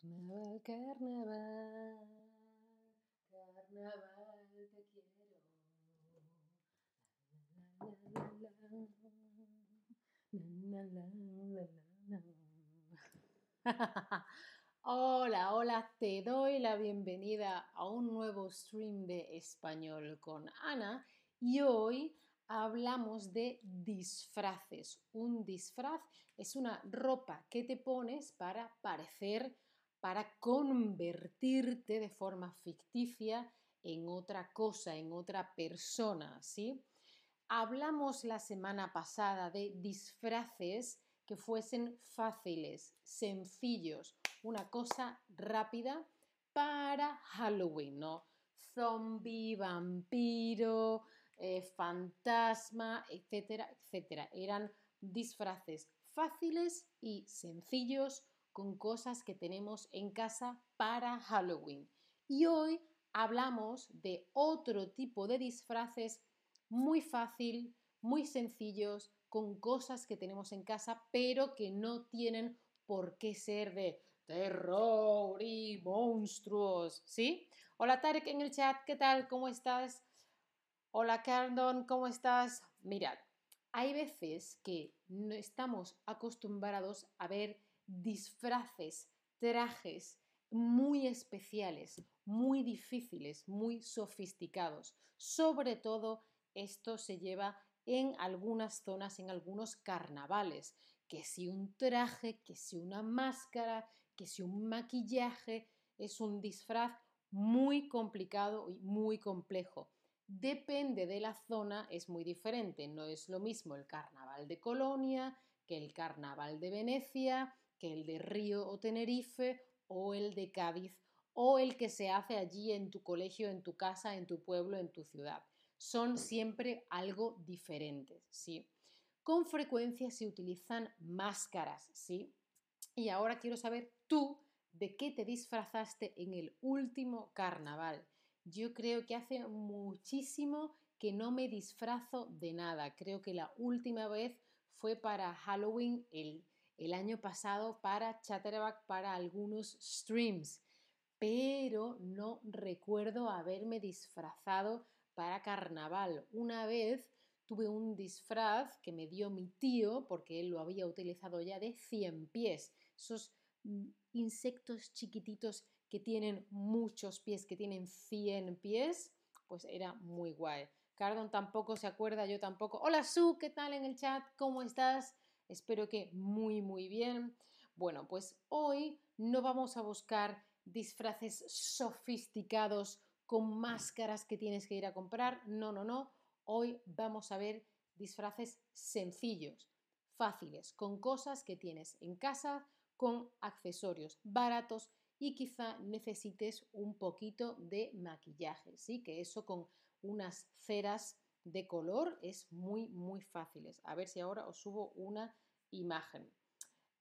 Carnaval, carnaval, carnaval, te quiero. La, la, la, la, Hola, hola, te doy la bienvenida a un nuevo stream de español con Ana y hoy hablamos de disfraces. Un disfraz es una ropa que te pones para parecer para convertirte de forma ficticia en otra cosa, en otra persona, ¿sí? Hablamos la semana pasada de disfraces que fuesen fáciles, sencillos, una cosa rápida para Halloween, ¿no? Zombie, vampiro, eh, fantasma, etcétera, etcétera. Eran disfraces fáciles y sencillos con cosas que tenemos en casa para Halloween. Y hoy hablamos de otro tipo de disfraces muy fácil, muy sencillos, con cosas que tenemos en casa, pero que no tienen por qué ser de terror y monstruos, ¿sí? Hola Tarek en el chat, ¿qué tal? ¿Cómo estás? Hola Cardon, ¿cómo estás? Mirad, hay veces que no estamos acostumbrados a ver disfraces, trajes muy especiales, muy difíciles, muy sofisticados. Sobre todo esto se lleva en algunas zonas, en algunos carnavales, que si un traje, que si una máscara, que si un maquillaje, es un disfraz muy complicado y muy complejo. Depende de la zona, es muy diferente. No es lo mismo el carnaval de Colonia que el carnaval de Venecia, que el de Río o Tenerife o el de Cádiz o el que se hace allí en tu colegio, en tu casa, en tu pueblo, en tu ciudad. Son siempre algo diferentes, ¿sí? Con frecuencia se utilizan máscaras, ¿sí? Y ahora quiero saber tú de qué te disfrazaste en el último carnaval. Yo creo que hace muchísimo que no me disfrazo de nada. Creo que la última vez fue para Halloween el el año pasado para Chatterback para algunos streams, pero no recuerdo haberme disfrazado para carnaval. Una vez tuve un disfraz que me dio mi tío porque él lo había utilizado ya de 100 pies. Esos mm, insectos chiquititos que tienen muchos pies, que tienen 100 pies, pues era muy guay. Cardon tampoco se acuerda, yo tampoco. Hola Su, ¿qué tal en el chat? ¿Cómo estás? Espero que muy, muy bien. Bueno, pues hoy no vamos a buscar disfraces sofisticados con máscaras que tienes que ir a comprar. No, no, no. Hoy vamos a ver disfraces sencillos, fáciles, con cosas que tienes en casa, con accesorios baratos y quizá necesites un poquito de maquillaje, ¿sí? Que eso con unas ceras de color es muy, muy fáciles. A ver si ahora os subo una imagen.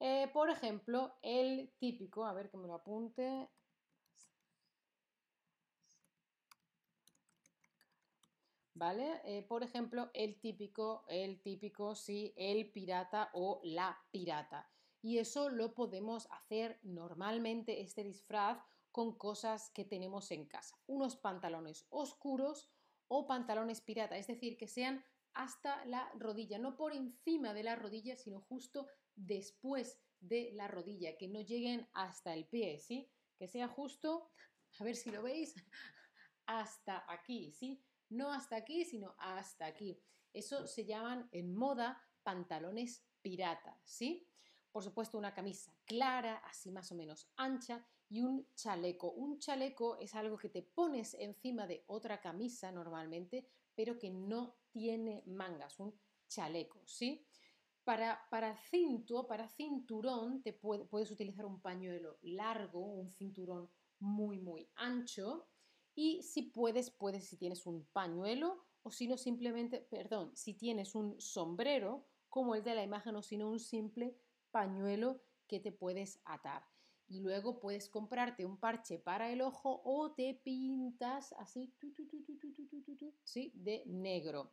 Eh, por ejemplo, el típico, a ver que me lo apunte. ¿Vale? Eh, por ejemplo, el típico, el típico, sí, el pirata o la pirata. Y eso lo podemos hacer normalmente, este disfraz, con cosas que tenemos en casa. Unos pantalones oscuros o pantalones pirata, es decir, que sean hasta la rodilla, no por encima de la rodilla, sino justo después de la rodilla, que no lleguen hasta el pie, ¿sí? Que sea justo, a ver si lo veis, hasta aquí, ¿sí? No hasta aquí, sino hasta aquí. Eso se llaman en moda pantalones pirata, ¿sí? Por supuesto, una camisa clara, así más o menos ancha, y un chaleco. Un chaleco es algo que te pones encima de otra camisa normalmente, pero que no tiene mangas, un chaleco, ¿sí? Para, para cinto, para cinturón, te puedes utilizar un pañuelo largo, un cinturón muy, muy ancho. Y si puedes, puedes si tienes un pañuelo o si no simplemente, perdón, si tienes un sombrero como el de la imagen o si no un simple pañuelo que te puedes atar. Y luego puedes comprarte un parche para el ojo o te pintas así, ¿sí? De negro.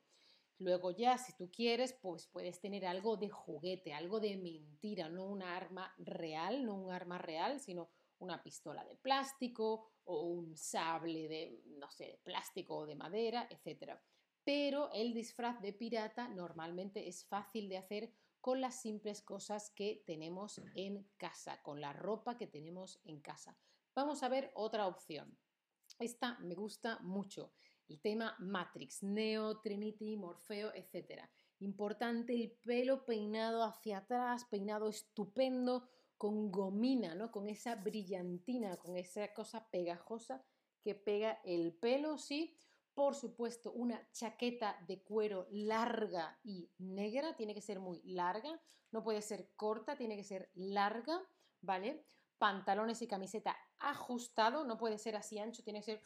Luego ya, si tú quieres, pues puedes tener algo de juguete, algo de mentira, no un arma real, no un arma real, sino una pistola de plástico o un sable de, no sé, de plástico o de madera, etc. Pero el disfraz de pirata normalmente es fácil de hacer con las simples cosas que tenemos en casa, con la ropa que tenemos en casa. Vamos a ver otra opción. Esta me gusta mucho. El tema Matrix, Neo, Trinity, Morfeo, etc. Importante el pelo peinado hacia atrás, peinado estupendo, con gomina, ¿no? Con esa brillantina, con esa cosa pegajosa que pega el pelo, sí. Por supuesto, una chaqueta de cuero larga y negra, tiene que ser muy larga, no puede ser corta, tiene que ser larga, ¿vale? Pantalones y camiseta ajustado, no puede ser así ancho, tiene que ser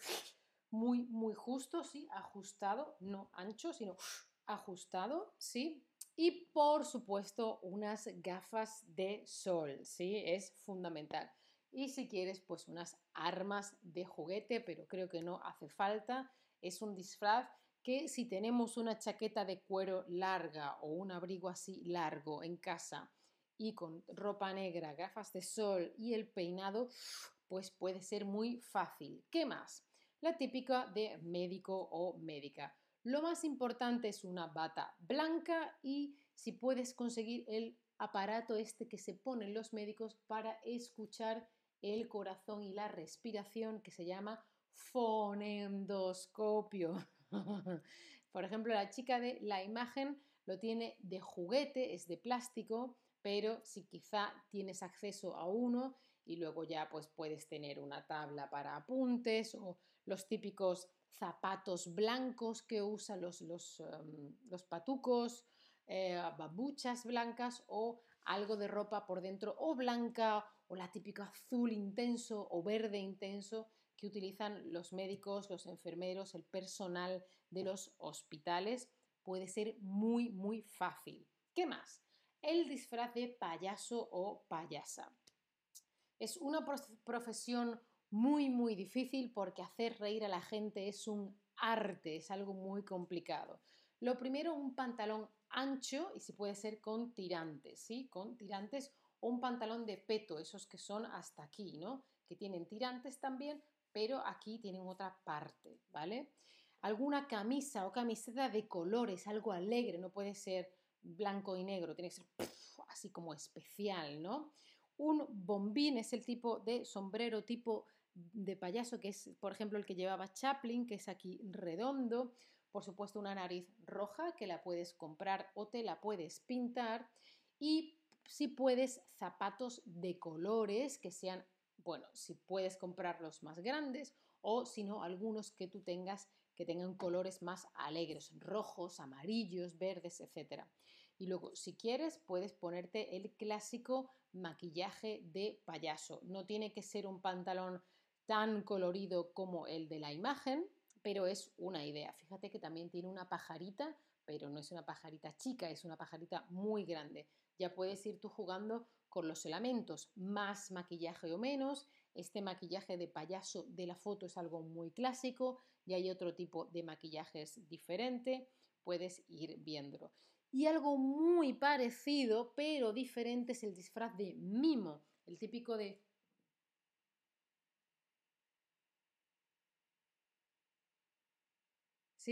muy, muy justo, sí, ajustado, no ancho, sino ajustado, sí. Y por supuesto, unas gafas de sol, sí, es fundamental. Y si quieres, pues unas armas de juguete, pero creo que no hace falta. Es un disfraz que si tenemos una chaqueta de cuero larga o un abrigo así largo en casa y con ropa negra, gafas de sol y el peinado, pues puede ser muy fácil. ¿Qué más? La típica de médico o médica. Lo más importante es una bata blanca y si puedes conseguir el aparato este que se ponen los médicos para escuchar el corazón y la respiración que se llama fonendoscopio. Por ejemplo, la chica de la imagen lo tiene de juguete, es de plástico, pero si quizá tienes acceso a uno y luego ya pues puedes tener una tabla para apuntes o los típicos zapatos blancos que usan los, los, em, patucos, eh, babuchas blancas o algo de ropa por dentro o blanca o la típica azul intenso o verde intenso que utilizan los médicos, los enfermeros, el personal de los hospitales. Puede ser muy, muy fácil. ¿Qué más? El disfraz de payaso o payasa. Es una profesión muy, muy difícil porque hacer reír a la gente es un arte, es algo muy complicado. Lo primero, un pantalón ancho y si puede ser con tirantes, ¿sí? Con tirantes o un pantalón de peto, esos que son hasta aquí, ¿no? Que tienen tirantes también, pero aquí tienen otra parte, ¿vale? Alguna camisa o camiseta de colores, algo alegre, no puede ser blanco y negro, tiene que ser así como especial, ¿no? Un bombín es el tipo de sombrero tipo de payaso, que es, por ejemplo, el que llevaba Chaplin, que es aquí redondo. Por supuesto, una nariz roja que la puedes comprar o te la puedes pintar. Y si puedes, zapatos de colores que sean, bueno, si puedes comprar los más grandes o si no, algunos que tú tengas que tengan colores más alegres, rojos, amarillos, verdes, etc. Y luego, si quieres, puedes ponerte el clásico maquillaje de payaso. No tiene que ser un pantalón tan colorido como el de la imagen, pero es una idea. Fíjate que también tiene una pajarita, pero no es una pajarita chica, es una pajarita muy grande. Ya puedes ir tú jugando con los elementos, más maquillaje o menos. Este maquillaje de payaso de la foto es algo muy clásico y hay otro tipo de maquillajes diferente. Puedes ir viéndolo. Y algo muy parecido, pero diferente, es el disfraz de mimo, el típico de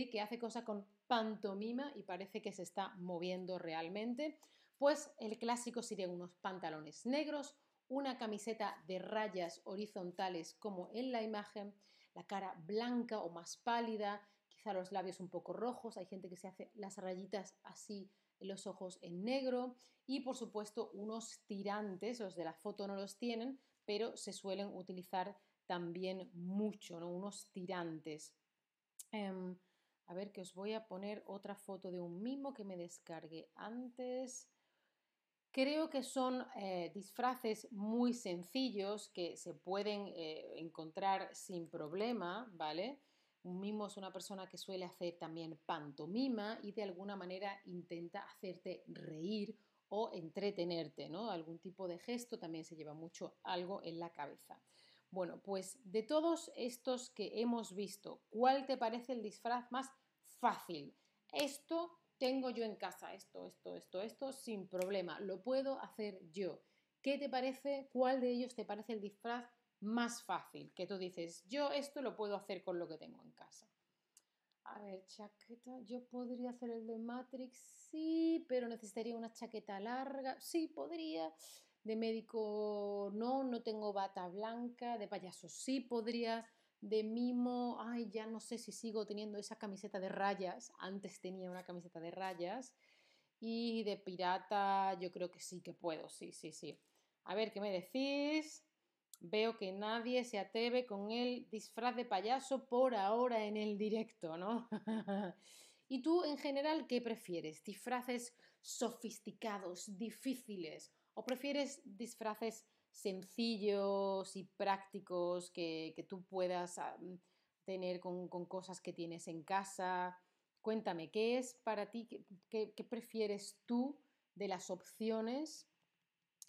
que hace cosa con pantomima y parece que se está moviendo realmente, pues el clásico serían unos pantalones negros, una camiseta de rayas horizontales como en la imagen, la cara blanca o más pálida, quizá los labios un poco rojos, hay gente que se hace las rayitas así los ojos en negro y por supuesto unos tirantes, los de la foto no los tienen, pero se suelen utilizar también mucho, ¿no? unos tirantes. Em, a ver, que os voy a poner otra foto de un mimo que me descargué antes. Creo que son eh, disfraces muy sencillos que se pueden eh, encontrar sin problema, ¿vale? Un mimo es una persona que suele hacer también pantomima y de alguna manera intenta hacerte reír o entretenerte, ¿no? Algún tipo de gesto también se lleva mucho algo en la cabeza. Bueno, pues de todos estos que hemos visto, ¿cuál te parece el disfraz más fácil? Esto tengo yo en casa, esto, esto, esto, esto, sin problema, lo puedo hacer yo. ¿Qué te parece? ¿Cuál de ellos te parece el disfraz más fácil, que tú dices, yo esto lo puedo hacer con lo que tengo en casa. A ver, chaqueta, yo podría hacer el de Matrix, sí, pero necesitaría una chaqueta larga, sí, podría. De médico, no, no tengo bata blanca, de payaso, sí, podría. De mimo, ay, ya no sé si sigo teniendo esa camiseta de rayas, antes tenía una camiseta de rayas. Y de pirata, yo creo que sí que puedo, sí, sí, sí. A ver, ¿qué me decís? Veo que nadie se atreve con el disfraz de payaso por ahora en el directo, ¿no? ¿Y tú en general qué prefieres? ¿Disfraces sofisticados, difíciles? ¿O prefieres disfraces sencillos y prácticos que, tú puedas ah, tener con, cosas que tienes en casa? Cuéntame, ¿qué es para ti? qué prefieres tú de las opciones?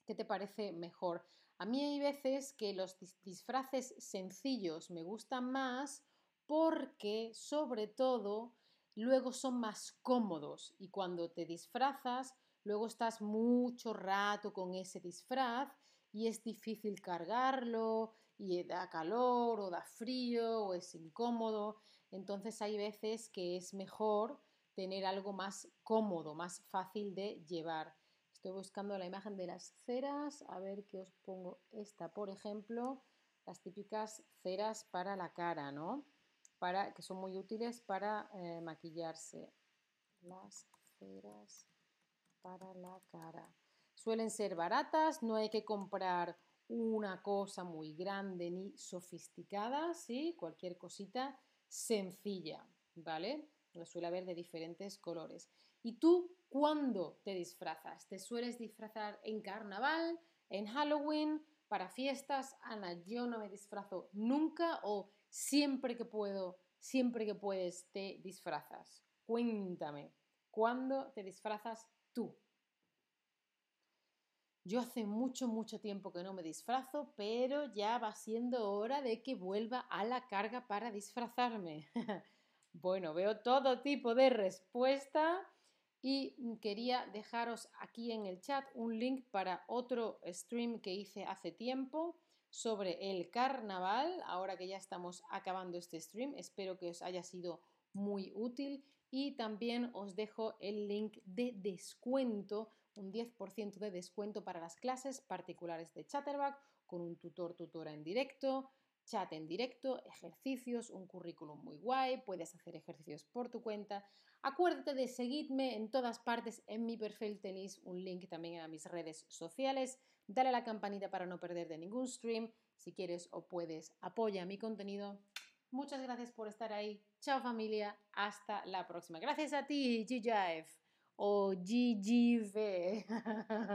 ¿Qué te parece mejor? A mí hay veces que los disfraces sencillos me gustan más porque, sobre todo, luego son más cómodos y cuando te disfrazas, luego estás mucho rato con ese disfraz y es difícil cargarlo y da calor o da frío o es incómodo. Entonces hay veces que es mejor tener algo más cómodo, más fácil de llevar. Estoy buscando la imagen de las ceras, a ver qué os pongo. Esta, por ejemplo, las típicas ceras para la cara, ¿no? Para, que son muy útiles para eh, maquillarse. Las ceras para la cara. Suelen ser baratas, no hay que comprar una cosa muy grande ni sofisticada, ¿sí? Cualquier cosita sencilla, ¿vale? Lo suele haber de diferentes colores. ¿Y tú cuándo te disfrazas? ¿Te sueles disfrazar en carnaval, en Halloween, para fiestas? Ana, yo no me disfrazo nunca o siempre que puedo, siempre que puedes te disfrazas. Cuéntame, ¿cuándo te disfrazas tú? Yo hace mucho, mucho tiempo que no me disfrazo, pero ya va siendo hora de que vuelva a la carga para disfrazarme. bueno, veo todo tipo de respuesta y mm, quería dejaros aquí en el chat un link para otro stream que hice hace tiempo sobre el carnaval, ahora que ya estamos acabando este stream. Espero que os haya sido muy útil y también os dejo el link de descuento, un 10% de descuento para las clases particulares de Chatterback con un tutor tutora en directo, chat en directo, ejercicios, un currículum muy guay, puedes hacer ejercicios por tu cuenta. Acuérdate de seguirme en todas partes, en mi perfil tenéis un link también a mis redes sociales. Dale a la campanita para no perder de ningún stream. Si quieres o puedes, apoya mi contenido. Muchas gracias por estar ahí. Chao familia, hasta la próxima. Gracias a ti, GGF o GGV.